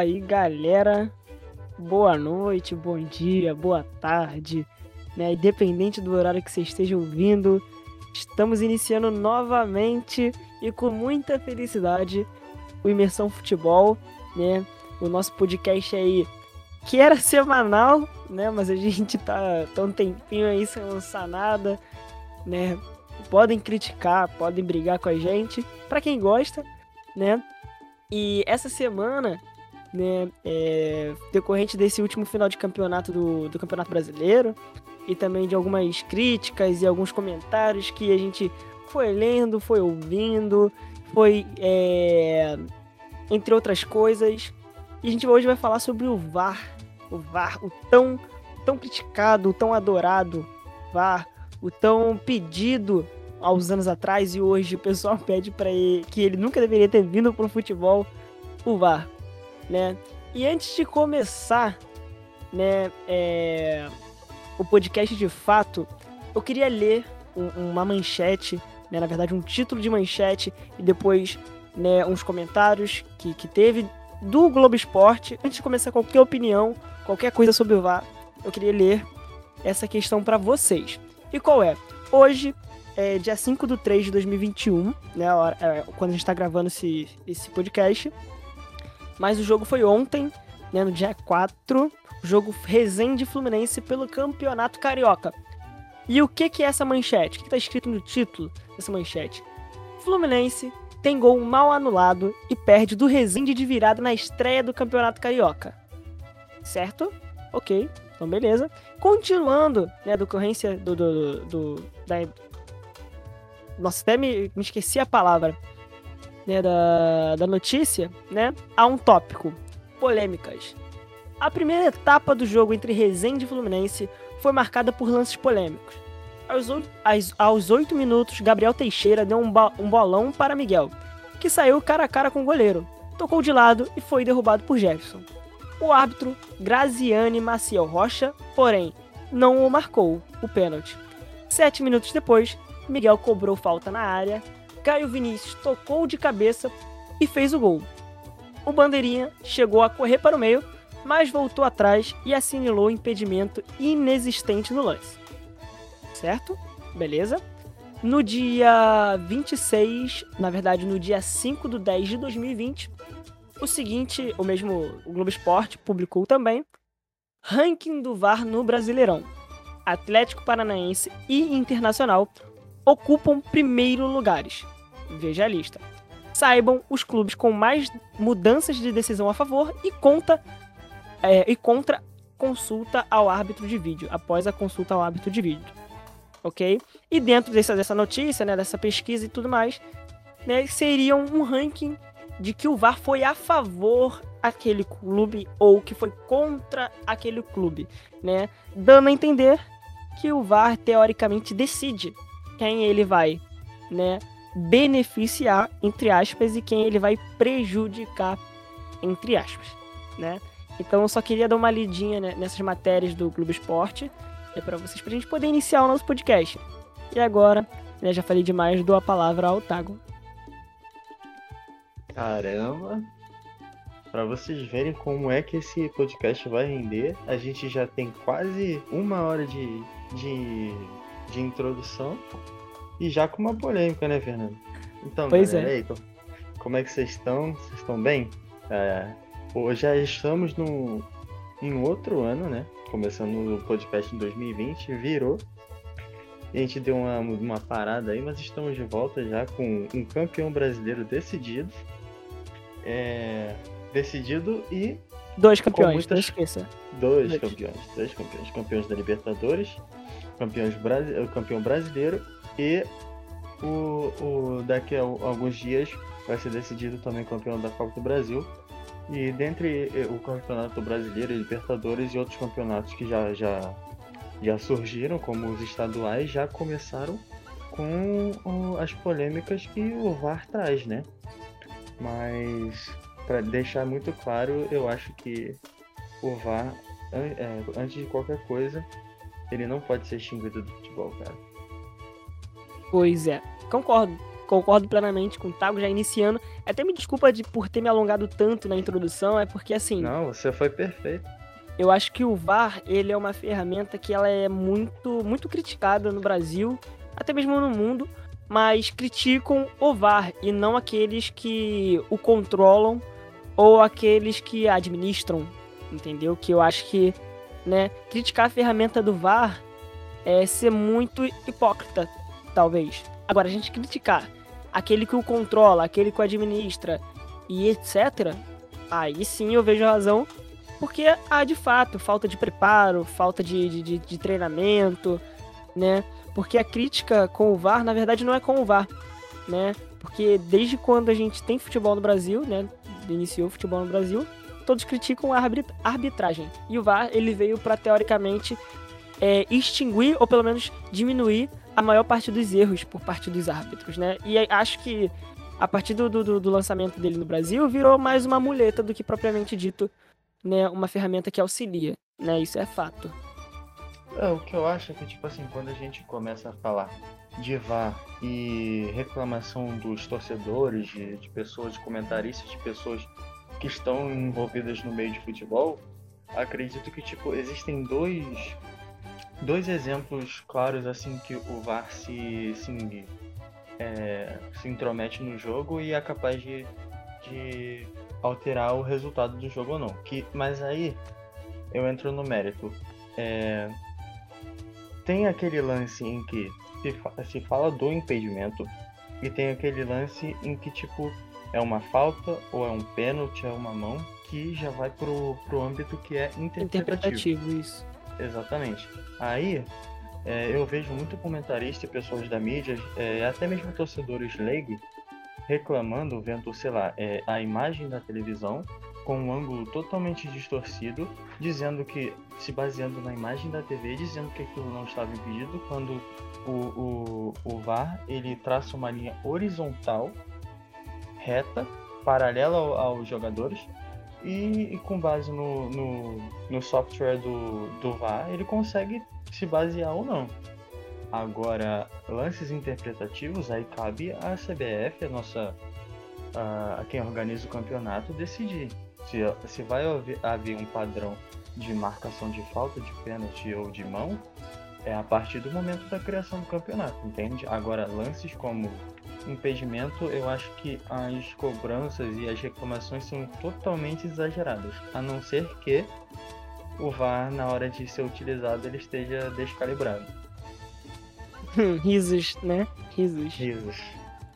Aí, galera. Boa noite, bom dia, boa tarde, né? Independente do horário que você esteja ouvindo, estamos iniciando novamente e com muita felicidade o Imersão Futebol, né? O nosso podcast aí que era semanal, né? Mas a gente tá, tá um tempinho aí sem lançar nada, né? Podem criticar, podem brigar com a gente, para quem gosta, né? E essa semana, né, é, decorrente desse último final de campeonato do, do Campeonato Brasileiro, e também de algumas críticas e alguns comentários que a gente foi lendo, foi ouvindo, foi é, entre outras coisas. E a gente hoje vai falar sobre o VAR, o VAR, o tão tão criticado, o tão adorado VAR, o tão pedido há anos atrás e hoje o pessoal pede para que ele nunca deveria ter vindo pro futebol, o VAR, né? E antes de começar, né, é, o podcast de fato, eu queria ler um, uma manchete, né, na verdade um título de manchete e depois, né, uns comentários que, que teve do Globo Esporte. Antes de começar qualquer opinião, qualquer coisa sobre o VAR, eu queria ler essa questão para vocês. E qual é? Hoje é dia 5 de 3 de 2021, né? É, quando a gente está gravando esse, esse podcast. Mas o jogo foi ontem, né? No dia 4. O jogo Resende Fluminense pelo Campeonato Carioca. E o que, que é essa manchete? O que está escrito no título dessa manchete? Fluminense tem gol mal anulado e perde do Resende de virada na estreia do Campeonato Carioca. Certo? Ok, então beleza. Continuando, né, a decorrência do, do, do, do da, nossa, até me, me esqueci a palavra, né, da, da notícia, né, há um tópico, polêmicas. A primeira etapa do jogo entre Resende e Fluminense foi marcada por lances polêmicos. Aos, 8 minutos, Gabriel Teixeira deu um, um bolão para Miguel, que saiu cara a cara com o goleiro, tocou de lado e foi derrubado por Jefferson. O árbitro, Graziane Maciel Rocha, porém, não o marcou, o pênalti. Sete minutos depois, Miguel cobrou falta na área, Caio Vinícius tocou de cabeça e fez o gol. O Bandeirinha chegou a correr para o meio, mas voltou atrás e assinalou o impedimento inexistente no lance. Certo? Beleza? No dia 26, na verdade no dia 5 de 10 de 2020, o seguinte, o mesmo o Globo Esporte publicou também, ranking do VAR no Brasileirão. Atlético Paranaense e Internacional ocupam primeiro lugares. Veja a lista. Saibam os clubes com mais mudanças de decisão a favor e conta é, e contra consulta ao árbitro de vídeo, após a consulta ao árbitro de vídeo. Ok? E dentro dessa, dessa notícia, né, dessa pesquisa e tudo mais, né, seria um ranking de que o VAR foi a favor aquele clube ou que foi contra aquele clube, né? Dando a entender que o VAR teoricamente decide quem ele vai, né, beneficiar entre aspas e quem ele vai prejudicar entre aspas, né? Então eu só queria dar uma lidinha né, nessas matérias do Clube Esporte, é para vocês pra gente poder iniciar o nosso podcast. E agora, né, já falei demais, dou a palavra ao Tago. Caramba! Para vocês verem como é que esse podcast vai render, a gente já tem quase uma hora de, de de introdução e já com uma polêmica, né, Fernando? Então, pois galera, é. aí, como é que vocês estão? Vocês estão bem? É, hoje já estamos no, em outro ano, né? Começando o podcast em 2020, virou. A gente deu uma, uma parada aí, mas estamos de volta já com um campeão brasileiro decidido. É, decidido e. Dois campeões, muitas... não esqueça. Dois, dois campeões, dois campeões. Campeões da Libertadores campeões, campeão brasileiro e o, o daqui a alguns dias vai ser decidido também campeão da Copa do Brasil. E dentre o campeonato brasileiro, Libertadores e outros campeonatos que já, já, já surgiram, como os estaduais, já começaram com as polêmicas que o VAR traz, né? Mas para deixar muito claro, eu acho que o VAR, é, antes de qualquer coisa, ele não pode ser extinguido do futebol, cara. Pois é, concordo. concordo plenamente com o Tago já iniciando. Até me desculpa de, por ter me alongado tanto na introdução, é porque assim. Não, você foi perfeito. Eu acho que o VAR, ele é uma ferramenta que ela é muito, muito criticada no Brasil, até mesmo no mundo, mas criticam o VAR e não aqueles que o controlam ou aqueles que administram, entendeu? Que eu acho que, né, criticar a ferramenta do VAR é ser muito hipócrita, talvez. Agora, a gente criticar aquele que o controla, aquele que o administra e etc., aí sim eu vejo razão, porque há de fato falta de preparo, falta de, de, de treinamento, né? Porque a crítica com o VAR, na verdade, não é com o VAR, né? Porque desde quando a gente tem futebol no Brasil, né? Iniciou o futebol no Brasil, todos criticam a arbitragem. E o VAR, ele veio para teoricamente é, extinguir ou pelo menos diminuir a maior parte dos erros por parte dos árbitros, né? E acho que a partir do, do, do, lançamento dele no Brasil virou mais uma muleta do que propriamente dito, né? Uma ferramenta que auxilia, né? Isso é fato. É, o que eu acho é que, tipo assim, quando a gente começa a falar de VAR e reclamação dos torcedores, de, de pessoas, de comentaristas, de pessoas que estão envolvidas no meio de futebol, acredito que, tipo, existem dois dois exemplos claros assim que o VAR se, se, é, se intromete no jogo e é capaz de, de alterar o resultado do jogo ou não. Que, mas aí eu entro no mérito. É, tem aquele lance em que se, se fala do impedimento e tem aquele lance em que tipo é uma falta ou é um pênalti, é uma mão que já vai pro, pro âmbito que é interpretativo. Interpretativo, isso. Exatamente. Aí é, eu vejo muito comentarista e pessoas da mídia, é, até mesmo torcedores leigos, reclamando, vendo, sei lá, é, a imagem da televisão com um ângulo totalmente distorcido, dizendo que, se baseando na imagem da TV, dizendo que aquilo não estava impedido, quando o, o, o VAR ele traça uma linha horizontal, reta, paralela aos jogadores, e, e com base no, no, no, software do, do VAR, ele consegue se basear ou não. Agora, lances interpretativos, aí cabe a CBF, a nossa. a, a quem organiza o campeonato, decidir se, se vai haver, haver um padrão de marcação de falta, de pênalti ou de mão, é a partir do momento da criação do campeonato, entende? Agora, lances como impedimento, eu acho que as cobranças e as reclamações são totalmente exageradas, a não ser que o VAR, na hora de ser utilizado, ele esteja descalibrado. Risos, né? Risos. Risos.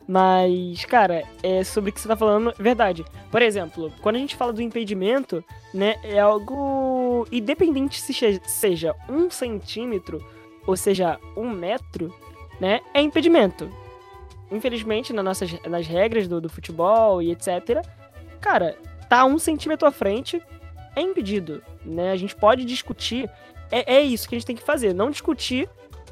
Mas, cara, é sobre o que você tá falando, verdade. Por exemplo, quando a gente fala do impedimento, né, é algo independente se seja um centímetro ou seja um metro, né, é impedimento infelizmente, nas nossas nas regras do, do futebol e etc., cara, tá um centímetro à frente, é impedido, né? A gente pode discutir, é, é isso que a gente tem que fazer, não discutir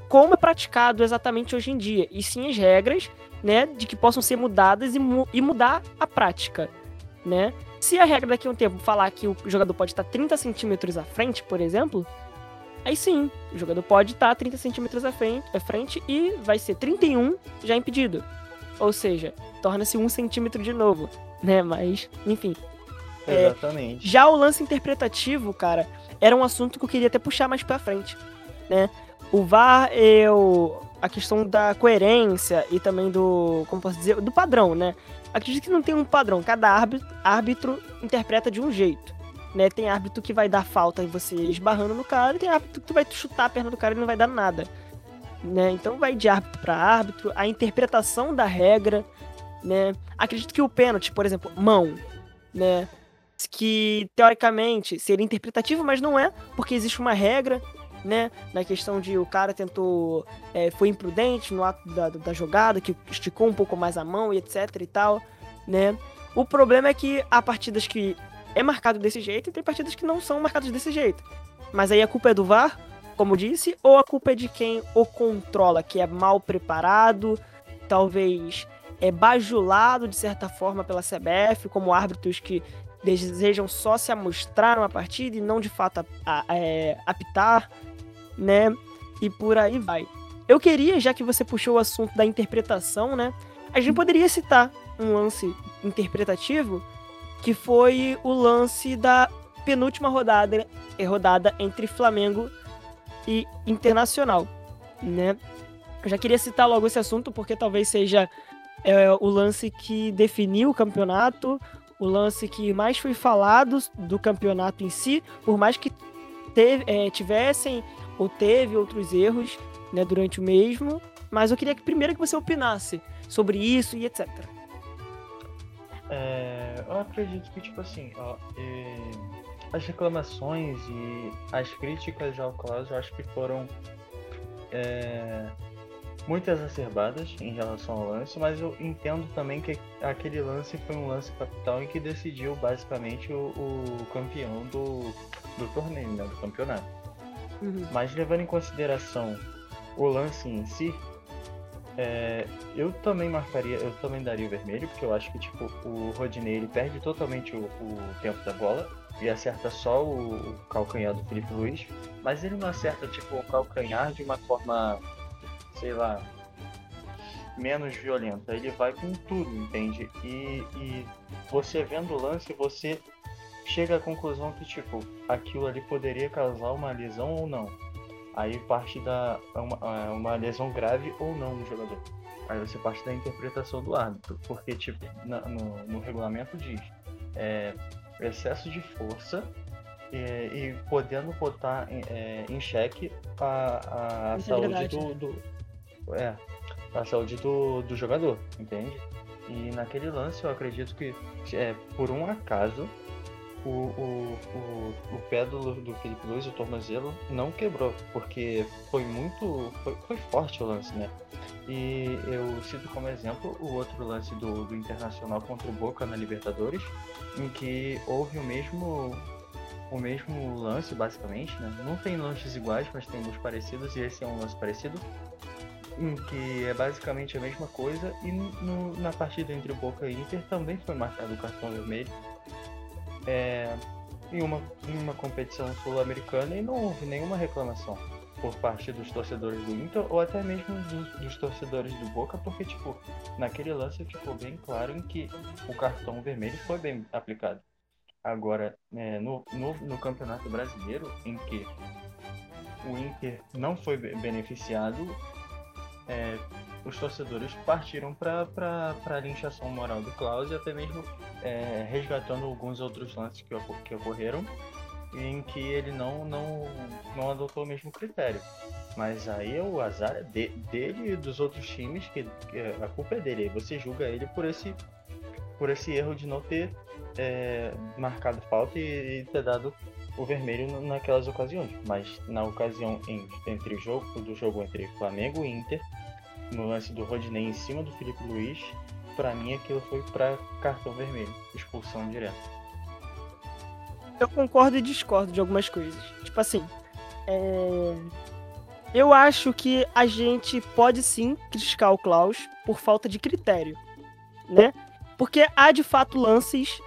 como é praticado exatamente hoje em dia, e sim as regras, né, de que possam ser mudadas e, mu e mudar a prática, né? Se a regra daqui a um tempo falar que o jogador pode estar 30 centímetros à frente, por exemplo, Aí sim, o jogador pode estar 30 centímetros à frente, à frente e vai ser 31 já impedido. Ou seja, torna-se um centímetro de novo, né? Mas, enfim. É, Exatamente. É, já o lance interpretativo, cara, era um assunto que eu queria até puxar mais pra frente, né? O VAR, eu, a questão da coerência e também do, como posso dizer, do padrão, né? Acredito que não tem um padrão, cada árbitro, árbitro interpreta de um jeito né? Tem árbitro que vai dar falta e você esbarrando no cara, e tem árbitro que vai chutar a perna do cara e não vai dar nada. Né? Então vai de árbitro para árbitro, a interpretação da regra, né? Acredito que o pênalti, por exemplo, mão, né? Que teoricamente seria interpretativo, mas não é, porque existe uma regra, né? Na questão de o cara tentou. É, foi imprudente no ato da, da jogada, que esticou um pouco mais a mão e etc e tal, né? O problema é que há partidas que é marcado desse jeito e tem partidas que não são marcadas desse jeito. Mas aí a culpa é do VAR, como disse, ou a culpa é de quem o controla, que é mal preparado, talvez é bajulado de certa forma pela CBF, como árbitros que desejam só se amostrar uma partida e não de fato a, a, é, apitar, né? E por aí vai. Eu queria, já que você puxou o assunto da interpretação, né? A gente poderia citar um lance interpretativo que foi o lance da penúltima rodada, eh, rodada entre Flamengo e Internacional, né? Eu já queria citar logo esse assunto porque talvez seja é, o lance que definiu o campeonato, o lance que mais foi falado do campeonato em si, por mais que teve, é, tivessem ou teve outros erros né, durante o mesmo, mas eu queria que primeiro que você opinasse sobre isso e etc. É, eu acredito que, tipo assim, ó, é, as reclamações e as críticas ao Klaus eu acho que foram é, muito exacerbadas em relação ao lance, mas eu entendo também que aquele lance foi um lance capital em que decidiu basicamente o, o campeão do, do torneio, né, do campeonato. Uhum. Mas levando em consideração o lance em si, é, eu também marcaria, eu também daria o vermelho, porque eu acho que tipo, o Rodinei ele perde totalmente o, o tempo da bola e acerta só o, o calcanhar do Felipe Luiz, mas ele não acerta tipo o calcanhar de uma forma sei lá, menos violenta. Ele vai com tudo, entende? E, e você vendo o lance, você chega à conclusão que, tipo, aquilo ali poderia causar uma lesão ou não. Aí parte da uma, é, uma lesão grave ou não no jogador. Aí você parte da interpretação do árbitro, porque tipo na, no, no, regulamento diz é, excesso de força e, e podendo botar em, é, em xeque a, a é saúde do, do, é, a saúde do, do jogador, entende? E naquele lance eu acredito que é, por um acaso o, o, o, o pé do, do Felipe Luiz, o tornozelo, não quebrou, porque foi muito. Foi, foi forte o lance, né? E eu cito como exemplo o outro lance do, do Internacional contra o Boca na Libertadores, em que houve o mesmo o mesmo lance, basicamente, né? Não tem lances iguais, mas tem uns parecidos, e esse é um lance parecido, em que é basicamente a mesma coisa, e no, na partida entre Boca e Inter também foi marcado o cartão vermelho. É, em, uma, em uma competição sul-americana e não houve nenhuma reclamação por parte dos torcedores do Inter ou até mesmo dos, dos, torcedores do Boca, porque tipo, naquele lance ficou bem claro em que o cartão vermelho foi bem aplicado. Agora, é, no, no, no Campeonato Brasileiro, em que o Inter não foi beneficiado, é, os torcedores partiram para a linchação moral do Klaus e até mesmo é, resgatando alguns outros lances que, que ocorreram em que ele não, não, não adotou o mesmo critério. Mas aí o azar é de, dele e dos outros times, que, que, a culpa é dele. Você julga ele por esse, por esse erro de não ter é, marcado falta e, e, ter dado o vermelho naquelas ocasiões. Mas na ocasião em, entre o jogo do jogo entre Flamengo e Inter, no lance do Rodinei em cima do Felipe Luiz, para mim aquilo foi para cartão vermelho, expulsão direta. Eu concordo e discordo de algumas coisas. Tipo assim, é... eu acho que a gente pode sim criticar o Klaus por falta de critério, né? Porque há de fato lances,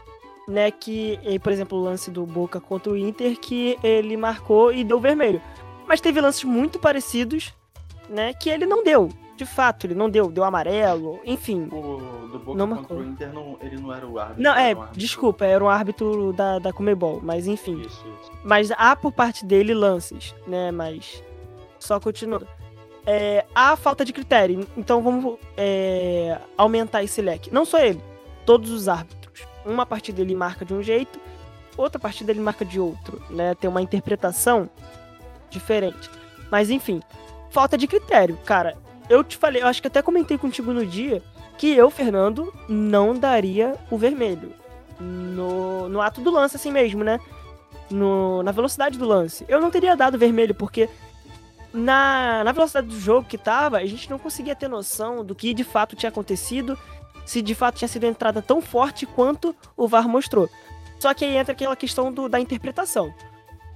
né, que, por exemplo, o lance do Boca contra o Inter que ele marcou e deu vermelho. Mas teve lances muito parecidos, né, que ele não deu de fato, ele não deu, deu amarelo, enfim. O do Boca não Inter, não, ele não era o árbitro. Não, é, um árbitro. desculpa, era um árbitro da, da Comebol, mas enfim. Isso, isso. Mas há por parte dele lances, né, mas só continuando. É, há falta de critério, então vamos é, aumentar esse leque. Não só ele, todos os árbitros. Uma partida ele marca de um jeito, outra partida ele marca de outro, né? Tem uma interpretação diferente. Mas enfim, falta de critério, cara eu te falei, eu acho que até comentei contigo no dia que eu, Fernando, não daria o vermelho. No, no ato do lance, assim mesmo, né? No, na velocidade do lance. Eu não teria dado vermelho, porque na, na velocidade do jogo que tava, a gente não conseguia ter noção do que de fato tinha acontecido, se de fato tinha sido entrada tão forte quanto o VAR mostrou. Só que aí entra aquela questão do, da interpretação.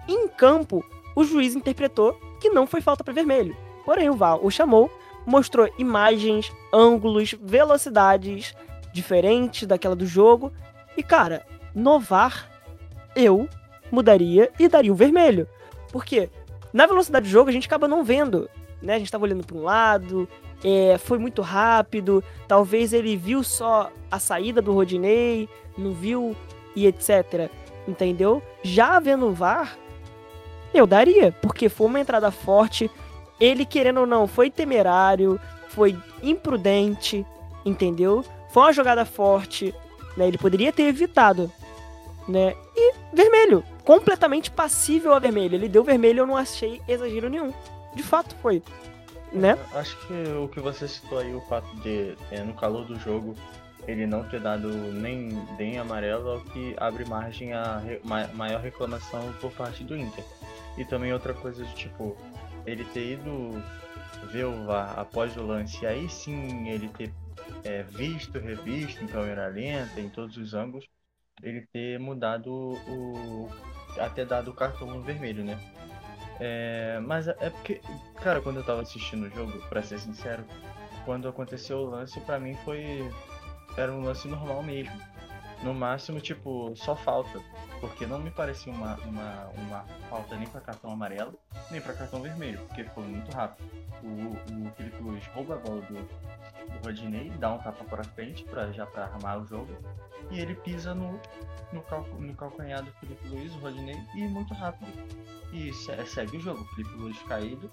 Em campo, o juiz interpretou que não foi falta para vermelho. Porém, o VAR o chamou mostrou imagens, ângulos, velocidades diferentes daquela do jogo. E cara, novar eu mudaria e daria o vermelho. Porque na velocidade do jogo a gente acaba não vendo né? A gente tava olhando para um lado, é, foi muito rápido, talvez ele viu só a saída do Rodinei, não viu e etc. Entendeu? Já vendo o VAR, eu daria, porque foi uma entrada forte. Ele, querendo ou não, foi temerário, foi imprudente, entendeu? Foi uma jogada forte, né? Ele poderia ter evitado, né? E vermelho, completamente passível a vermelho. Ele deu vermelho, eu não achei exagero nenhum. De fato foi, né? Acho que o que você citou aí, o fato de, é, no calor do jogo, ele não ter dado nem, nem amarelo é o que abre margem a re, maior reclamação por parte do Inter. E também outra coisa de tipo, ele ter ido ver o VAR após o lance, e aí sim ele ter é, visto, revisto em câmera lenta, em todos os ângulos, ele ter mudado o. até dado o cartão vermelho, né? É, mas é porque, cara, quando eu tava assistindo o jogo, pra ser sincero, quando aconteceu o lance, pra mim foi. Era um lance normal mesmo. No máximo, tipo, só falta. Porque não me parecia uma, uma, uma falta nem para cartão amarelo, nem para cartão vermelho, porque foi muito rápido. O, o Felipe Luiz rouba a bola do, do Rodinei, dá um tapa para frente pra, já para armar o jogo, e ele pisa no, no, cal, no calcanhar do Felipe Luiz, o Rodinei, e muito rápido. E segue o jogo. O Felipe Luiz caído,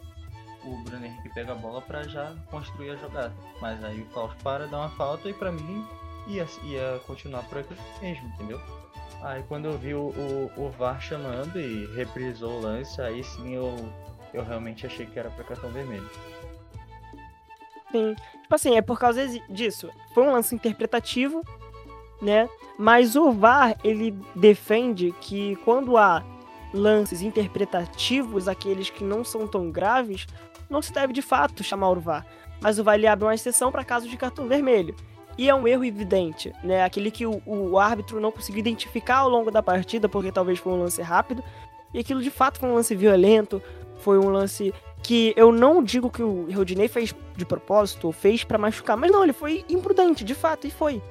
o Bruno Henrique pega a bola para já construir a jogada. Mas aí o Klaus para, dá uma falta e para mim ia, ia continuar por aqui mesmo, entendeu? Aí quando eu vi o, o, o VAR chamando e reprisou o lance, aí sim eu, eu realmente achei que era para cartão vermelho. Sim, tipo assim, é por causa disso. Foi um lance interpretativo, né? Mas o VAR, ele defende que quando há lances interpretativos, aqueles que não são tão graves, não se deve de fato chamar o VAR. Mas o VAR ele abre uma exceção para caso de cartão vermelho. E é um erro evidente, né? Aquele que o, o árbitro não conseguiu identificar ao longo da partida, porque talvez foi um lance rápido. E aquilo de fato foi um lance violento, foi um lance que eu não digo que o Rodinei fez de propósito ou fez para machucar, mas não, ele foi imprudente, de fato, e foi.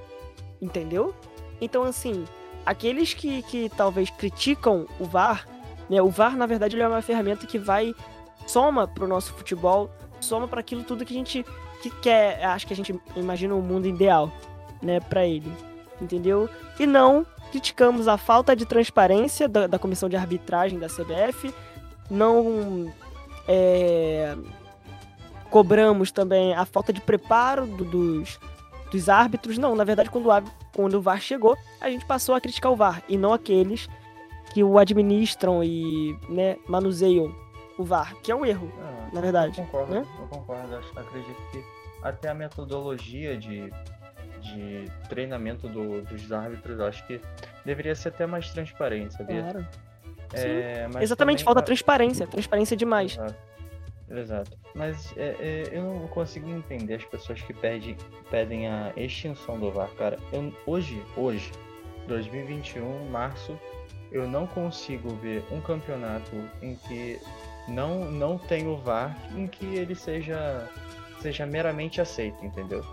Entendeu? Então, assim, aqueles que, que talvez criticam o VAR, né? O VAR, na verdade, ele é uma ferramenta que vai soma pro nosso futebol, soma para aquilo tudo que a gente que quer, acho que a gente imagina um mundo ideal, né, para ele, entendeu? E não criticamos a falta de transparência da, da comissão de arbitragem da CBF, não é, cobramos também a falta de preparo do, dos, dos árbitros. Não, na verdade, quando o, quando o VAR chegou, a gente passou a criticar o VAR e não aqueles que o administram e né, manuseiam o VAR, que é um erro, ah, na verdade. Eu concordo, né? eu concordo. Acredito que até a metodologia de, de treinamento do, dos árbitros, acho que deveria ser até mais transparente, sabia? Claro. É, Exatamente, também, falta transparência, transparência demais. Exato. Exato. Mas é, é, eu não consigo entender as pessoas que pedem, pedem a extinção do VAR, cara. Eu, hoje, hoje, 2021, março, eu não consigo ver um campeonato em que não, não tem o VAR em que ele seja, seja meramente aceito, entendeu?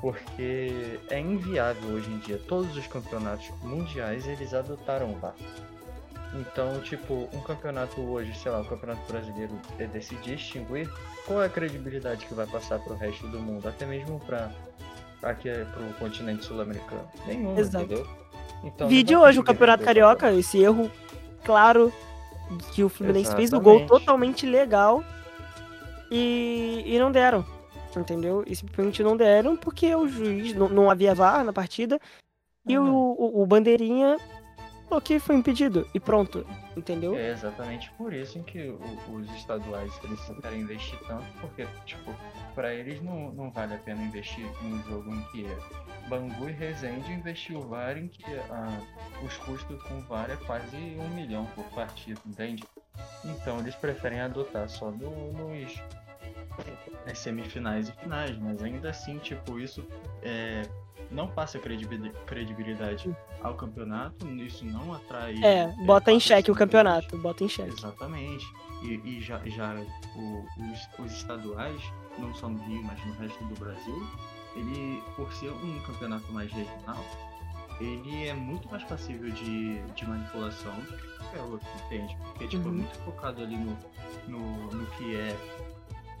Porque é inviável hoje em dia. Todos os campeonatos mundiais eles adotaram o VAR. Então, tipo, um campeonato hoje, sei lá, o campeonato brasileiro é decidir extinguir, qual é a credibilidade que vai passar para o resto do mundo, até mesmo para aqui para o continente sul-americano? Nenhum, Exato. entendeu? Então, Vídeo hoje o Campeonato Carioca, esse erro claro que o Fluminense Exatamente. fez o gol totalmente legal e, e não deram, entendeu? E simplesmente não deram porque o juiz não, não havia VAR na partida e uhum. o, o, o Bandeirinha que foi impedido e pronto, entendeu? É exatamente por isso que os estaduais eles querem investir tanto, porque, tipo, para eles não, não vale a pena investir em um jogo em que é Bangu e Resende investiu o VAR em que ah, os custos com VAR é quase um milhão por partida, entende? Então eles preferem adotar só no, nos nas semifinais e finais, mas ainda assim, tipo, isso é, não passa credibilidade ao campeonato, isso não atrai. É, é bota em xeque o campeonato, bota em xeque. Exatamente. E, e já, já o, os, os, estaduais, não só no Rio, mas no resto do Brasil, ele, por ser um campeonato mais regional, ele é muito mais passível de, de manipulação do que qualquer outro, entende? Porque tipo, é uhum. é muito focado ali no, no, no que é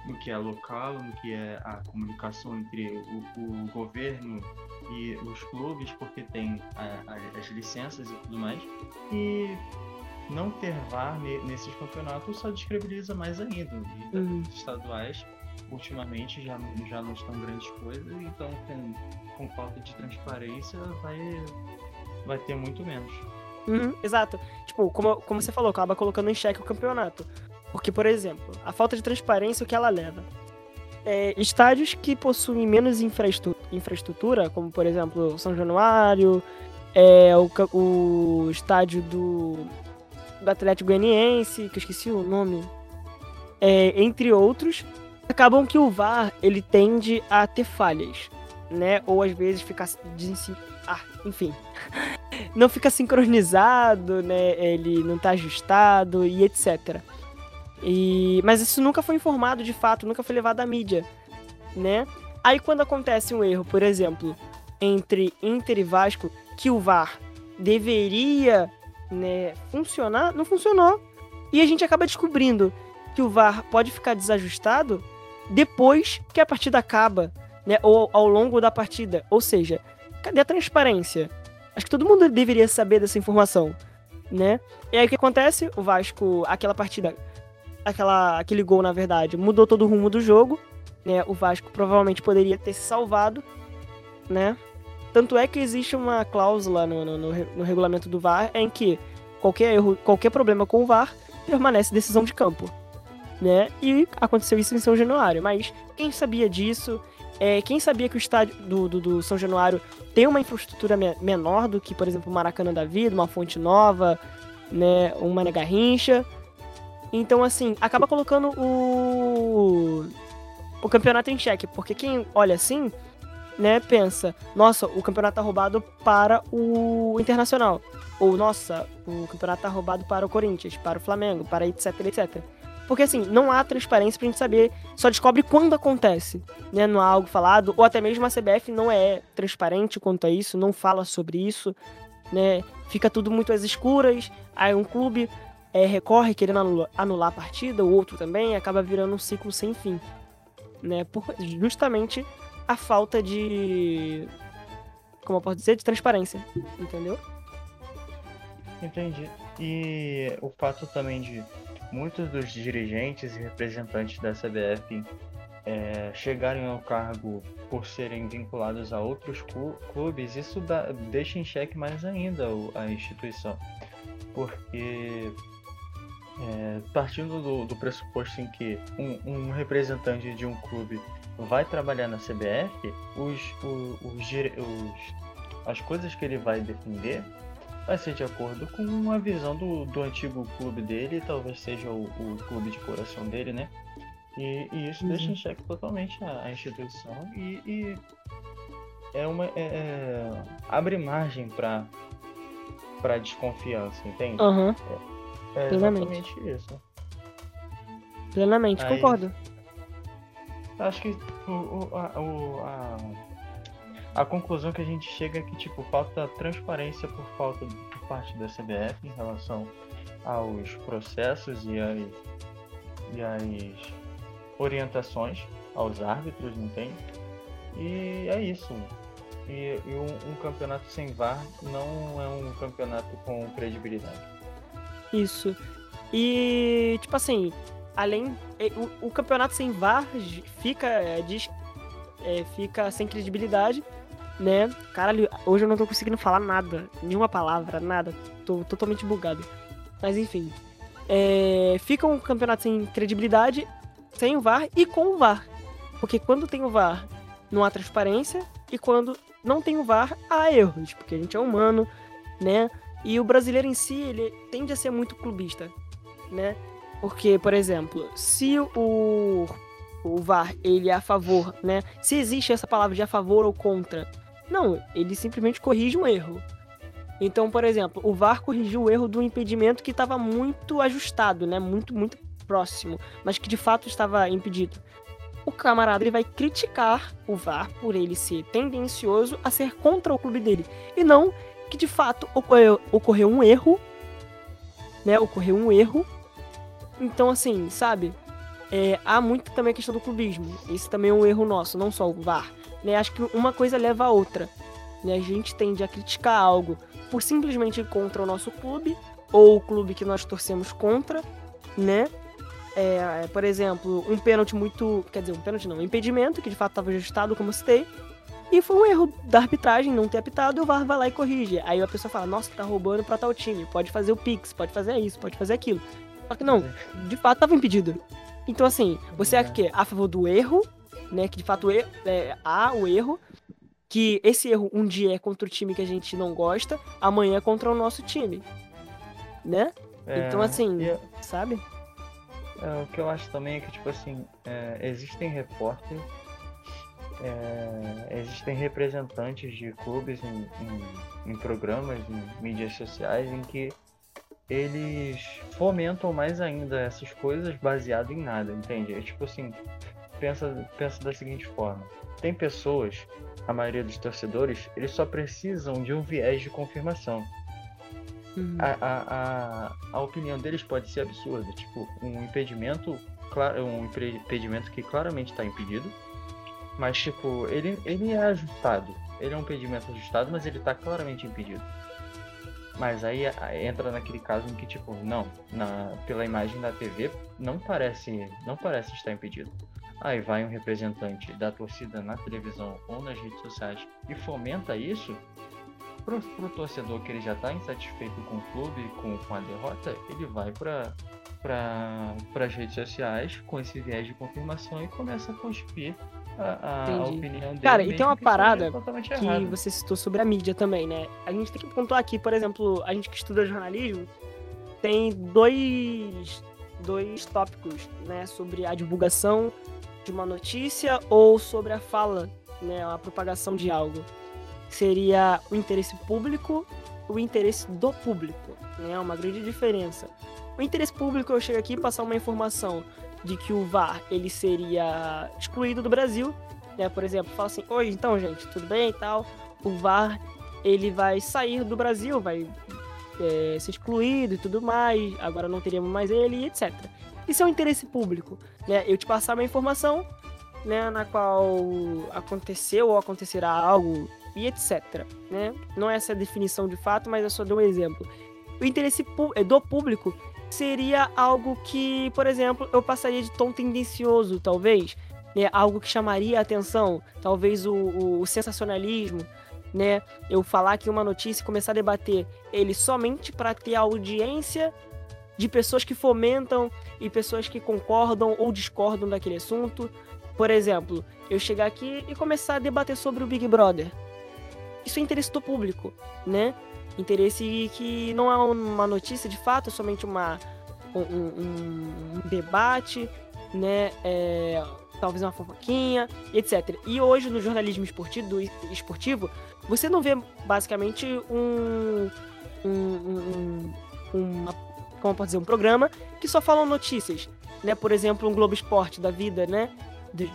no que é local, no que é a comunicação entre o, o governo e os clubes, porque tem a, a, as licenças e tudo mais. E não ter VAR nesses campeonatos só descredibiliza mais ainda. E uhum. estaduais, ultimamente, já, já não estão grandes coisas, então com, com falta de transparência vai, vai ter muito menos. Uhum, exato. Tipo, como, como você falou, acaba colocando em xeque o campeonato. Porque, por exemplo, a falta de transparência, o que ela leva? É, estádios que possuem menos infraestrutura, como por exemplo São Januário, é, o, o estádio do, do Atlético Goianiense, que eu esqueci o nome, é, entre outros, acabam que o VAR ele tende a ter falhas, né? Ou às vezes ficar ah, enfim, não fica sincronizado, né? Ele não tá ajustado e etc. E, mas isso nunca foi informado de fato, nunca foi levado à mídia, né? Aí quando acontece um erro, por exemplo, entre Inter e Vasco, que o VAR deveria né, funcionar, não funcionou. E a gente acaba descobrindo que o VAR pode ficar desajustado depois que a partida acaba, né? Ou ao longo da partida. Ou seja, cadê a transparência? Acho que todo mundo deveria saber dessa informação, né? E aí o que acontece? O Vasco, aquela partida aquela, aquele gol, na verdade, mudou todo o rumo do jogo. Né? O Vasco provavelmente poderia ter se salvado, né? Tanto é que existe uma cláusula no, no, no, regulamento do VAR em que qualquer erro, qualquer problema com o VAR permanece decisão de campo. Né? E aconteceu isso em São Januário. Mas quem sabia disso? É, quem sabia que o estádio do, do, do São Januário tem uma infraestrutura me menor do que, por exemplo, o Maracanã da Vida, uma fonte nova, né, uma Garrincha, então, assim, acaba colocando o, o campeonato em xeque, porque quem olha assim, né, pensa, nossa, o campeonato tá roubado para o Internacional. Ou, nossa, o campeonato tá roubado para o Corinthians, para o Flamengo, para etc, etc. Porque, assim, não há transparência pra gente saber, só descobre quando acontece, né, não há algo falado, ou até mesmo a CBF não é transparente quanto a isso, não fala sobre isso, né, fica tudo muito às escuras, aí um clube é, recorre querendo anular, anular a partida, o outro também, acaba virando um ciclo sem fim. Né? Por justamente a falta de. Como eu posso dizer? De transparência. Entendeu? Entendi. E o fato também de muitos dos dirigentes e representantes da CBF é, chegarem ao cargo por serem vinculados a outros clubes, isso dá, deixa em xeque mais ainda a instituição. Porque é, partindo do, do, pressuposto em que um, um, representante de um clube vai trabalhar na CBF, os, os, os, as coisas que ele vai defender vai ser de acordo com a visão do, do antigo clube dele, talvez seja o, o clube de coração dele, né? E, e isso uhum. deixa em xeque totalmente a, a instituição e, e, é uma é, é abre margem para para desconfiança, entende? Uhum. É, é Plenamente. exatamente isso. Plenamente, Aí, concordo. Acho que o, o, a, o, a, a, conclusão que a gente chega é que tipo, falta transparência por falta por parte da CBF em relação aos processos e as, e orientações aos árbitros, não tem? E é isso. E, e um, um campeonato sem VAR não é um campeonato com credibilidade. Isso. E, tipo assim, além. É, o, o campeonato sem VAR fica, é, diz, é, fica sem credibilidade, né? Caralho, hoje eu não tô conseguindo falar nada, nenhuma palavra, nada. Tô totalmente bugado. Mas enfim. É, fica um campeonato sem credibilidade, sem o VAR e com o VAR. Porque quando tem o VAR, não há transparência, e quando não tem o VAR, há erros, porque a gente é humano, né? E o brasileiro em si, ele tende a ser muito clubista, né? Porque, por exemplo, se o, o VAR ele é a favor, né? Se existe essa palavra de a favor ou contra, não, ele simplesmente corrige um erro. Então, por exemplo, o VAR corrigiu o erro do impedimento que estava muito ajustado, né? Muito, muito próximo, mas que de fato estava impedido. O camarada ele vai criticar o VAR por ele ser tendencioso a ser contra o clube dele e não que de fato ocorreu, ocorreu um erro, né? Ocorreu um erro. Então, assim, sabe? é, há muito também a questão do clubismo. Esse também é um erro nosso, não só o VAR. Né? Acho que uma coisa leva a outra. Né? A gente tende a criticar algo por simplesmente ir contra o nosso clube, ou o clube que nós torcemos contra, né? É, é por exemplo, um pênalti muito. Quer dizer, um pênalti não, um impedimento, que de fato estava ajustado, como citei. E foi um erro da arbitragem não ter apitado e o VAR vai lá e corrige. Aí a pessoa fala, nossa, tá roubando pra tal time, pode fazer o Pix, pode fazer isso, pode fazer aquilo. Só que não, de fato tava impedido. Então assim, você é, é que a favor do erro, né? Que de fato é, é, há o erro, que esse erro um dia é contra o time que a gente não gosta, amanhã é contra o nosso time. Né? É, então assim, eu, sabe? É, o que eu acho também é que, tipo assim, é, existem repórteres é, existem representantes de clubes em, em, em, programas, em mídias sociais, em que eles fomentam mais ainda essas coisas baseado em nada, entende? É tipo assim, pensa, pensa da seguinte forma: tem pessoas, a maioria dos torcedores, eles só precisam de um viés de confirmação. Uhum. A, a, a, a opinião deles pode ser absurda, tipo, um impedimento, um impedimento que claramente está impedido mas, tipo, ele, ele é ajustado. Ele é um impedimento ajustado, mas ele tá claramente impedido. Mas aí entra naquele caso em que, tipo, não, na, pela imagem da TV, não parece, não parece estar impedido. Aí vai um representante da torcida na televisão ou nas redes sociais e fomenta isso, pro, pro torcedor que ele já tá insatisfeito com o clube, com, com a derrota, ele vai para para as redes sociais com esse viés de confirmação e começa a cuspir a, a opinião dele. Cara, e tem uma parada que errado. você citou sobre a mídia também, né? A gente tem que pontuar aqui, por exemplo, a gente que estuda jornalismo tem dois, dois tópicos, né? Sobre a divulgação de uma notícia ou sobre a fala, né? A propagação de algo. Seria o interesse público o interesse do público, né? É uma grande diferença. O interesse público, eu chego aqui e passar uma informação de que o VAR ele seria excluído do Brasil, né? Por exemplo, fala assim, oi, então gente, tudo bem e tal. O VAR ele vai sair do Brasil, vai é, ser excluído e tudo mais. Agora não teríamos mais ele, etc. Isso é um interesse público, né? Eu te passar uma informação, né, na qual aconteceu ou acontecerá algo e etc. Né? Não é essa a definição de fato, mas eu só dou um exemplo. O interesse do público seria algo que, por exemplo, eu passaria de tom tendencioso, talvez, né? Algo que chamaria a atenção, talvez o, o, o sensacionalismo, né? Eu falar que uma notícia e começar a debater ele somente para ter audiência de pessoas que fomentam e pessoas que concordam ou discordam daquele assunto. Por exemplo, eu chegar aqui e começar a debater sobre o Big Brother. Isso é interesse do público, né? Interesse que não é uma notícia de fato, é somente uma, um, um, debate, né? É, talvez uma fofoquinha, etc. E hoje no jornalismo esportivo, esportivo você não vê basicamente um, um, um uma, como pode dizer, um programa que só falam notícias, né? Por exemplo, um Globo Esporte da vida, né?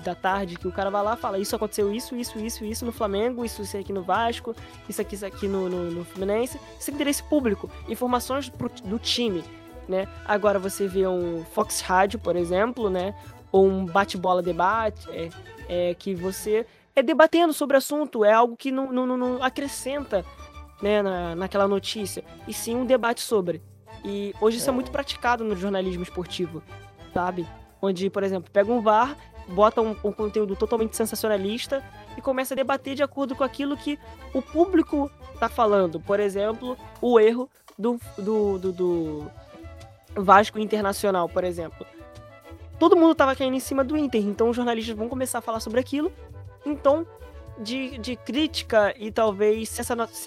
Da tarde, que o cara vai lá e fala, isso aconteceu isso, isso, isso, isso no Flamengo, isso, isso aqui no Vasco, isso aqui, isso aqui no, no, no Fluminense. Isso é interesse público, informações pro, do time, né? Agora você vê um Fox Rádio, por exemplo, né? Ou um bate-bola debate, é, é, que você é debatendo sobre o assunto, é algo que não, não, não acrescenta né, na, naquela notícia, e sim um debate sobre. E hoje isso é, é muito praticado no jornalismo esportivo, sabe? Onde, por exemplo, pega um VAR bota um, um, conteúdo totalmente sensacionalista e começa a debater de acordo com aquilo que o público está falando. Por exemplo, o erro do, do, do, do Vasco Internacional, por exemplo. Todo mundo estava caindo em cima do Inter, então os jornalistas vão começar a falar sobre aquilo. Então, de, de crítica e talvez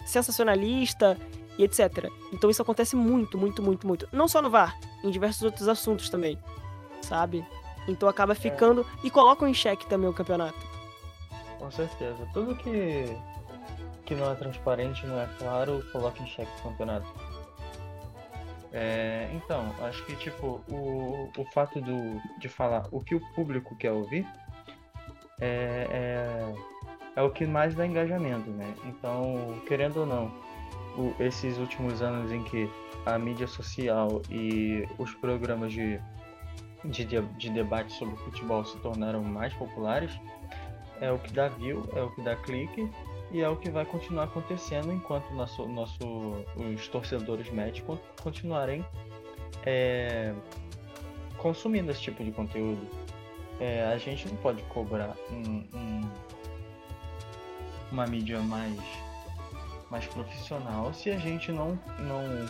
sensacionalista e etc. Então isso acontece muito, muito, muito, muito. Não só no VAR, em diversos outros assuntos também, sabe? Então acaba ficando é. e colocam em xeque também o campeonato. Com certeza. Tudo que, que não é transparente, não é claro, coloca em xeque o campeonato. É, então, acho que tipo, o, o fato do, de falar o que o público quer ouvir é, é, é o que mais dá engajamento, né? Então, querendo ou não, o, esses últimos anos em que a mídia social e os programas de de, de debate sobre futebol se tornaram mais populares, é o que dá view, é o que dá clique e é o que vai continuar acontecendo enquanto nosso, nosso, os torcedores médicos continuarem é, consumindo esse tipo de conteúdo. É, a gente não pode cobrar um, um, uma mídia mais, mais profissional se a gente não, não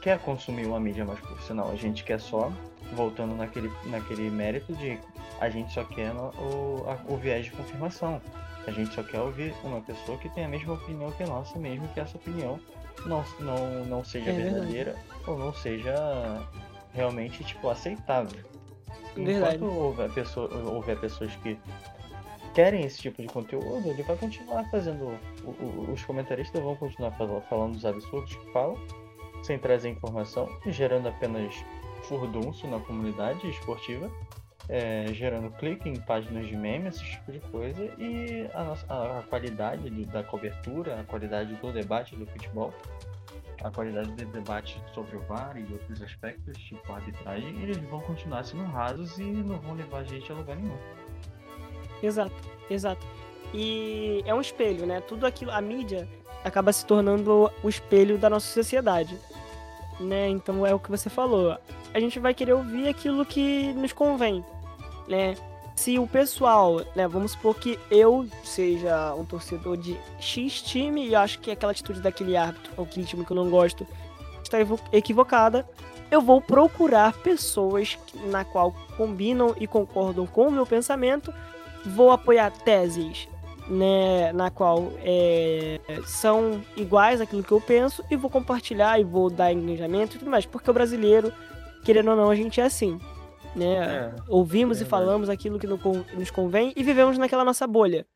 quer consumir uma mídia mais profissional. A gente quer só, voltando naquele, naquele mérito de a gente só quer o, a, o viés de confirmação. A gente só quer ouvir uma pessoa que tem a mesma opinião que a nossa, mesmo que essa opinião não, não, não seja é verdadeira ou não seja realmente tipo aceitável. Verdade. Enquanto houver, pessoa, houver pessoas que querem esse tipo de conteúdo, ele vai continuar fazendo. O, o, os comentaristas vão continuar falando dos absurdos que falam, sem trazer informação, gerando apenas furdunço na comunidade esportiva é, gerando clique em páginas de memes, esse tipo de coisa, e a, nossa, a, qualidade da cobertura, a qualidade do debate do futebol, a qualidade do debate sobre o VAR e outros aspectos, tipo arbitragem, eles vão continuar sendo rasos e não vão levar a gente a lugar nenhum. Exato, exato. E é um espelho, né? Tudo aquilo, a mídia acaba se tornando o espelho da nossa sociedade. Né? Então é o que você falou. A gente vai querer ouvir aquilo que nos convém né? Se o pessoal, né, vamos supor que eu seja um torcedor de X time e acho que aquela atitude daquele árbitro ou aquele time que eu não gosto está equivocada, eu vou procurar pessoas na qual combinam e concordam com o meu pensamento, vou apoiar teses né, na qual é, são iguais àquilo que eu penso e vou compartilhar e vou dar engajamento e tudo mais, porque o brasileiro, querendo ou não, a gente é assim né? É, Ouvimos é e falamos aquilo que nos convém e vivemos naquela nossa bolha,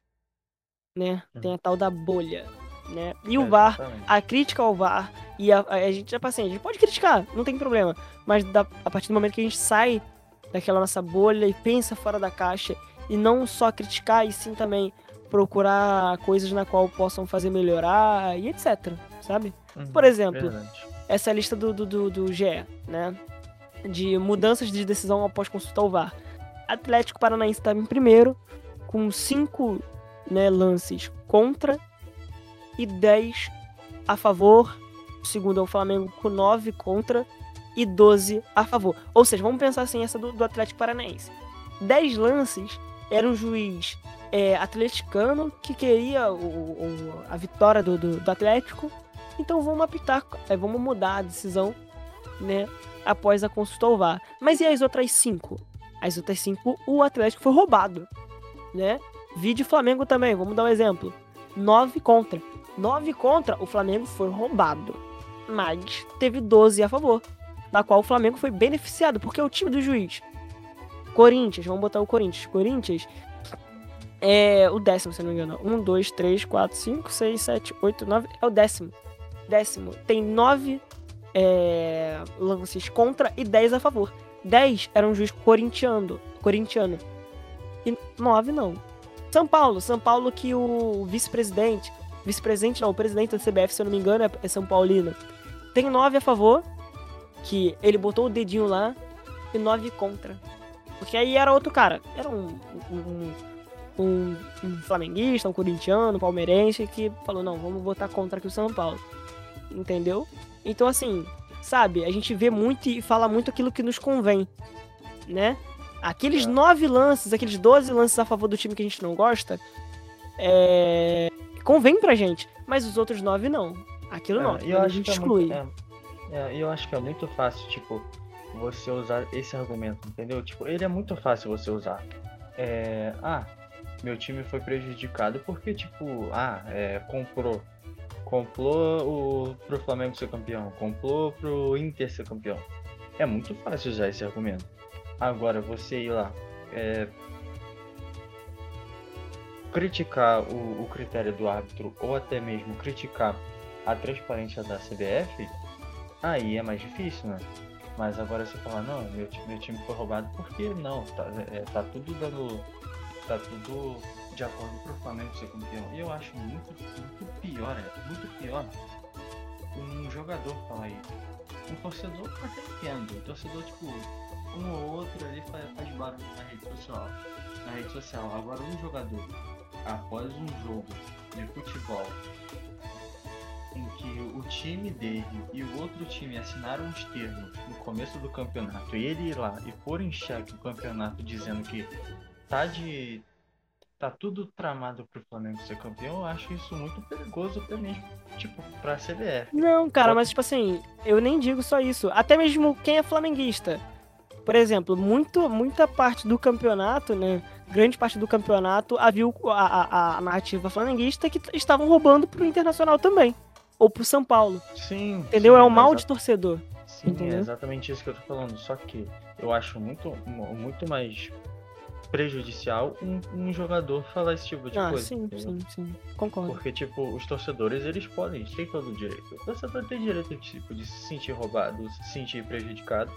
né? Uhum. Tem a tal da bolha, né? E o é, VAR, exatamente. a crítica ao VAR e a, a, gente já paciente, a gente pode criticar, não tem problema, mas da, a partir do momento que a gente sai daquela nossa bolha e pensa fora da caixa e não só criticar e sim também procurar coisas na qual possam fazer melhorar e etc, sabe? Uhum, Por exemplo, verdade. essa lista do, do, do, do GE, né? de mudanças de decisão após consultar o VAR. Atlético Paranaense estava em primeiro, com 5 né, lances contra e 10 a favor. O segundo é o Flamengo com 9 contra e 12 a favor. Ou seja, vamos pensar assim, essa do, do Atlético Paranaense. 10 lances era um juiz é, atleticano que queria o, o, a vitória do, do, do, Atlético. Então vamos apitar, é, vamos mudar a decisão né, após a consulta ao VAR. Mas e as outras cinco? As outras cinco, o Atlético foi roubado, né? Vídeo Flamengo também, vamos dar um exemplo. Nove contra. Nove contra, o Flamengo foi roubado. Mas teve 12 a favor, da qual o Flamengo foi beneficiado, porque é o time do juiz. Corinthians, vamos botar o Corinthians. Corinthians é o décimo, se não me engano. Um, dois, três, quatro, cinco, seis, sete, oito, nove. É o décimo. Décimo. Tem nove é, lances contra e 10 a favor. 10 era um juiz corintiano, corintiano. E 9 não. São Paulo, São Paulo que o vice-presidente, vice-presidente não, o presidente da CBF, se eu não me engano, é São Paulino. Tem 9 a favor, que ele botou o dedinho lá, e 9 contra. Porque aí era outro cara. Era um, um, um, um flamenguista, um corintiano, um palmeirense, que falou, não, vamos botar contra aqui o São Paulo. Entendeu? Então, assim, sabe, a gente vê muito e fala muito aquilo que nos convém, né? Aqueles é. nove lances, aqueles 12 lances a favor do time que a gente não gosta, é... convém pra gente, mas os outros nove não. Aquilo é, não, eu a gente exclui. É, é, eu acho que é muito fácil, tipo, você usar esse argumento, entendeu? Tipo, ele é muito fácil você usar. É, ah, meu time foi prejudicado porque, tipo, ah, é, comprou Comprou o, pro Flamengo ser campeão, comprou pro Inter ser campeão. É muito fácil usar esse argumento. Agora, você ir lá, é, criticar o, o, critério do árbitro ou até mesmo criticar a transparência da CBF, aí é mais difícil, né? Mas agora você falar, não, meu, meu time foi roubado, porque não? Tá, é, tá tudo dando. Tá tudo de acordo para o Flamengo ser campeão. E eu acho muito, muito pior, é muito pior um jogador falar isso. Um torcedor até entendo. Um torcedor, tipo, um ou outro ali faz, faz barulho na rede social. Na rede social. Agora um jogador, após um jogo de futebol em que o time dele e o outro time assinaram os termos no começo do campeonato, ele ir lá e pôr em xeque o campeonato dizendo que tá de tá tudo tramado pro Flamengo ser campeão, eu acho isso muito perigoso até mesmo, tipo, pra CBF. Não, cara, mas tipo assim, eu nem digo só isso. Até mesmo quem é flamenguista. Por exemplo, muito, muita parte do campeonato, né? Grande parte do campeonato havia a, a, a narrativa flamenguista que estavam roubando pro Internacional também. Ou pro São Paulo. Sim. Entendeu? sim, é um mal exato. de torcedor. Sim, é Entendeu? exatamente isso que eu tô falando. Só que eu acho muito, muito mais prejudicial um, um jogador falar esse tipo de ah, coisa. sim, entendeu? sim, sim. Concordo. Porque, tipo, os torcedores, eles podem, têm todo o direito. O torcedor tem direito, tipo, de se sentir roubado, se sentir prejudicado,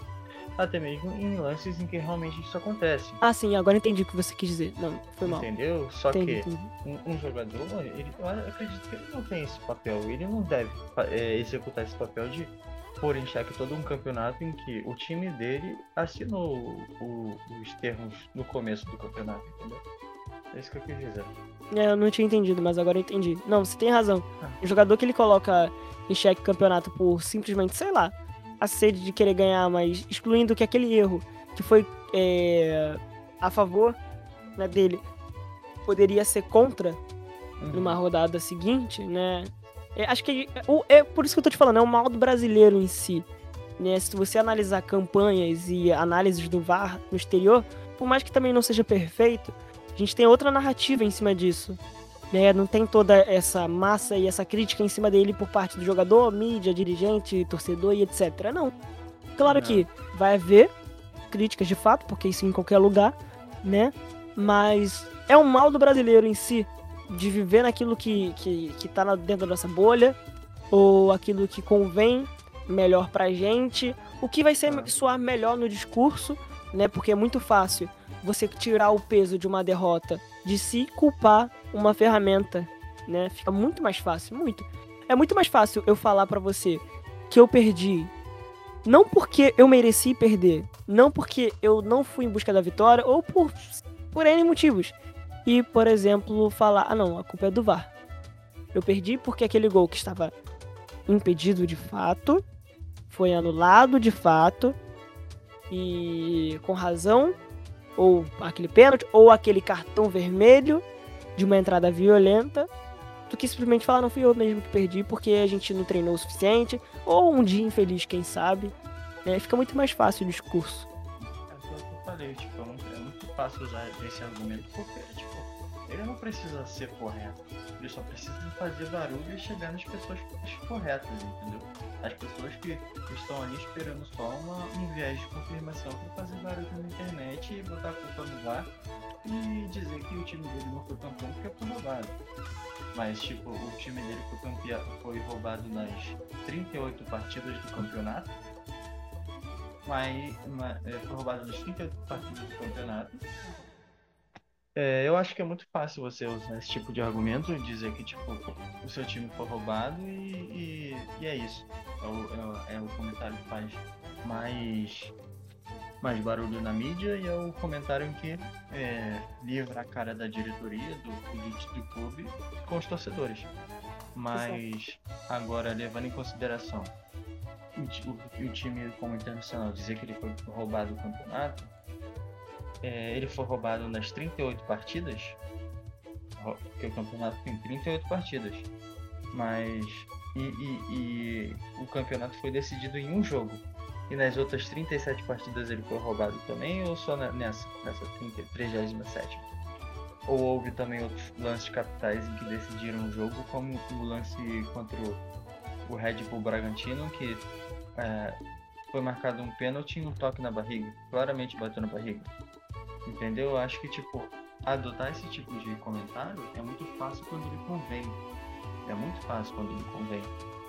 até mesmo em lances em que realmente isso acontece. Ah, sim, agora entendi o que você quis dizer. Não, foi mal. Entendeu? Só Entendi, que entendi. um, um jogador, ele, eu acredito que ele não tem esse papel, ele não deve é, executar esse papel de pôr em xeque todo um campeonato em que o time dele assinou o- o- os termos no começo do campeonato, entendeu? É isso que eu quis dizer. É, eu não tinha entendido, mas agora eu entendi. Não, você tem razão. Ah. O jogador que ele coloca em xeque o campeonato por simplesmente, sei lá, a sede de querer ganhar, mas excluindo que aquele erro que foi é, a favor né, dele poderia ser contra Uhum. numa rodada seguinte, né? É, acho que é, o- é por isso que eu tô te falando, é o mal do brasileiro em si. Né? Se você analisar campanhas e análises do VAR no exterior, por mais que também não seja perfeito, a gente tem outra narrativa em cima disso. Né? Não tem toda essa massa e essa crítica em cima dele por parte do jogador, mídia, dirigente, torcedor e etc. Não. Claro Não. que vai haver críticas de fato, porque isso em qualquer lugar, né? Mas é o mal do brasileiro em si, de viver naquilo que, que, que tá dentro da nossa bolha, ou aquilo que convém melhor pra gente, o que vai ser Ah. soar melhor no discurso, né? Porque é muito fácil você tirar o peso de uma derrota de si culpar uma ferramenta, né? Fica muito mais fácil, muito. É muito mais fácil eu falar pra você que eu perdi não porque eu mereci perder, não porque eu não fui em busca da vitória ou por por N motivos. E, por exemplo, falar, ah não, a culpa é do VAR. Eu perdi porque aquele gol que estava impedido de fato, foi anulado de fato, e com razão, ou aquele pênalti, ou aquele cartão vermelho de uma entrada violenta, do que simplesmente falar, não fui eu mesmo que perdi porque a gente não treinou o suficiente, ou um dia infeliz, quem sabe. né? Fica muito mais fácil o discurso. É o que eu falei, tipo, é é muito fácil usar esse argumento porque, tipo, ele não precisa ser correto. Ele só precisa fazer barulho e chegar nas pessoas corretas, entendeu? As pessoas que estão ali esperando só uma, um viés de confirmação para fazer barulho na internet e botar a culpa no VAR e dizer que o time dele não foi campeão porque foi roubado. Mas, tipo, o time dele foi, campeão, foi roubado nas 38 partidas do campeonato mas, mas é, foi roubado nas 38 partidas do campeonato. É, eu acho que é muito fácil você usar esse tipo de argumento e dizer que tipo, o seu time foi roubado e, e, e é isso. É o, é, é o comentário que faz mais, mais barulho na mídia e é o comentário que é, livra a cara da diretoria do, do, do clube com os torcedores. Mas agora levando em consideração o, o, o time como internacional dizer que ele foi roubado o campeonato, é, ele foi roubado nas 38 partidas, porque o campeonato tem 38 partidas, mas e, e- e o campeonato foi decidido em um jogo. E nas outras 37 partidas ele foi roubado também, ou só nessa, nessa 30 37? Ou houve também outros lances capitais em que decidiram o jogo, como o lance contra o, o Red Bull Bragantino, que é, foi marcado um pênalti e um toque na barriga. Claramente bateu na barriga. Entendeu? Eu acho que, tipo, adotar esse tipo de comentário é muito fácil quando ele convém. É muito fácil quando ele convém.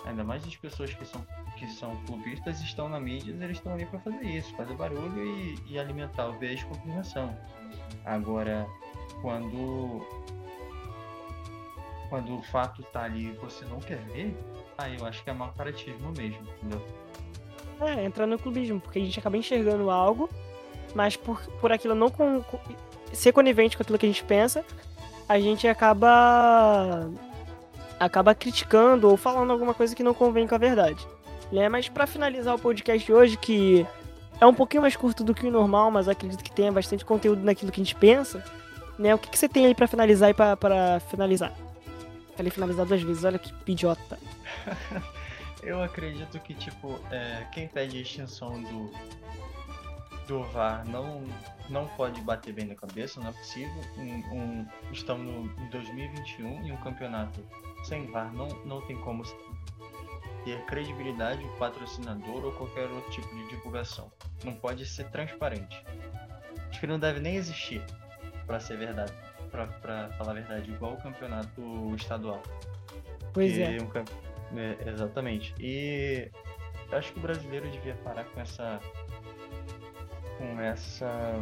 Ainda mais as pessoas que são, que são clubistas estão na mídia, eles estão ali para fazer isso, fazer barulho e, e alimentar o viés de confirmação. Agora, quando quando o fato tá ali e você não quer ver, aí eu acho que é mau caratismo mesmo, entendeu? É, entrar no clubismo, porque a gente acaba enxergando algo mas por, por aquilo não com, com, ser conivente com aquilo que a gente pensa, a gente acaba acaba criticando ou falando alguma coisa que não convém com a verdade. Né? Mas para finalizar o podcast de hoje, que é um pouquinho mais curto do que o normal, mas acredito que tenha bastante conteúdo naquilo que a gente pensa, né? O que, que você tem aí para finalizar e para finalizar? Falei finalizar duas vezes, olha que idiota. Eu acredito que, tipo, é, quem pede extinção do, do VAR não, não pode bater bem na cabeça, não é possível. Um, um, estamos no, em 2021 e um campeonato sem VAR não, não tem como ter credibilidade, patrocinador ou qualquer outro tipo de divulgação. Não pode ser transparente. Acho que não deve nem existir, para ser verdade, para falar a verdade, igual o campeonato estadual. Pois é. Um, é. Exatamente. E acho que o brasileiro devia parar com essa com essa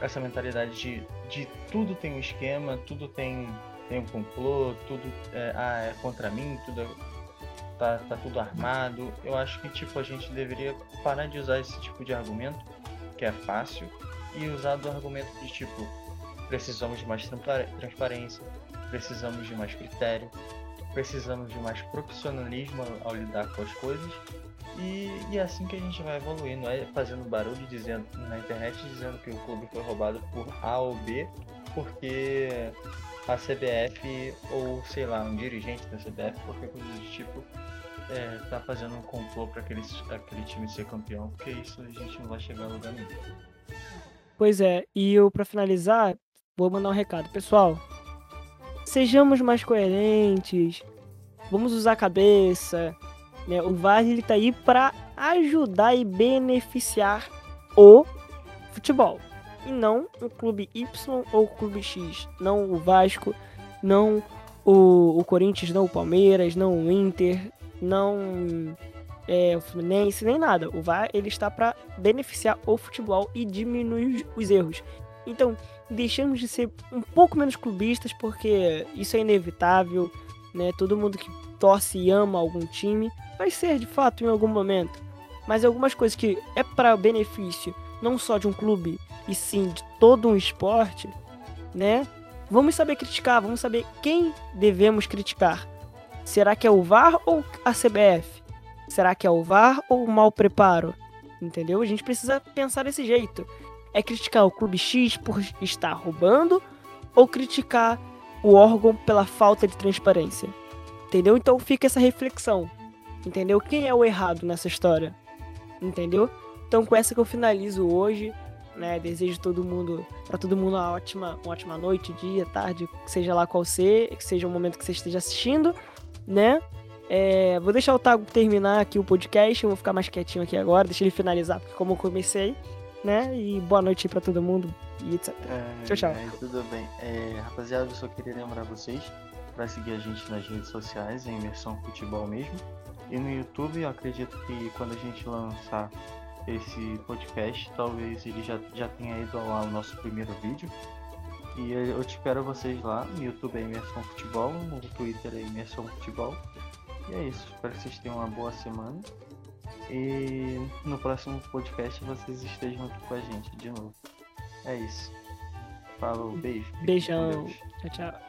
essa mentalidade de, de tudo tem um esquema, tudo tem tem um complô, tudo é, ah, é contra mim, tudo é, tá, tá tudo armado. Eu acho que tipo a gente deveria parar de usar esse tipo de argumento, que é fácil, e usar do argumento de tipo precisamos de mais transparência, precisamos de mais critério, precisamos de mais profissionalismo ao, ao lidar com as coisas. E, e, é assim que a gente vai evoluindo, é fazendo barulho dizendo na internet dizendo que o clube foi roubado por A ou B, porque a CBF ou sei lá, um dirigente da CBF, qualquer coisa do tipo, é, tá fazendo um complô para aquele, aquele time ser campeão, porque isso a gente não vai chegar a lugar nenhum. Pois é, e eu para finalizar, vou mandar um recado. Pessoal, sejamos mais coerentes, vamos usar a cabeça. Né? O VAR ele tá aí para ajudar e beneficiar o futebol e não o clube Y ou o clube X. Não o Vasco, não o, o Corinthians, não o Palmeiras, não o Inter, não é, o Fluminense, nem nada. O VAR ele está para beneficiar o futebol e diminuir os erros. Então, deixamos de ser um pouco menos clubistas, porque isso é inevitável, né? Todo mundo que torce e ama algum time vai ser de fato em algum momento. Mas algumas coisas que é para benefício não só de um clube, e sim de todo um esporte, né? Vamos saber criticar, vamos saber quem devemos criticar. Será que é o VAR ou a CBF? Será que é o VAR ou o mau preparo? Entendeu? A gente precisa pensar desse jeito. É criticar o clube X por estar roubando ou criticar o órgão pela falta de transparência? Entendeu? Então fica essa reflexão. Entendeu? Quem é o errado nessa história? Entendeu? Então com essa que eu finalizo hoje, né? Desejo todo mundo, para todo mundo uma ótima, uma ótima noite, dia, tarde, seja lá qual ser, que seja o momento que você esteja assistindo, né? É, vou deixar o Tago terminar aqui o podcast, eu vou ficar mais quietinho aqui agora, deixa ele finalizar, porque como eu comecei, né? E boa noite para todo mundo e etc. É, tchau, tchau. É, tudo bem. É, rapaziada, eu só queria lembrar vocês para seguir a gente nas redes sociais, em Imersão Futebol mesmo. E no YouTube, eu acredito que quando a gente lançar esse podcast, talvez ele já, já tenha ido ao ar o nosso primeiro vídeo. E eu te espero vocês lá no YouTube é Imersão Futebol, no Twitter é Imersão Futebol. E é isso, espero que vocês tenham uma boa semana. E no próximo podcast vocês estejam aqui com a gente de novo. É isso. Falou, beijo. Beijão. Tchau, tchau.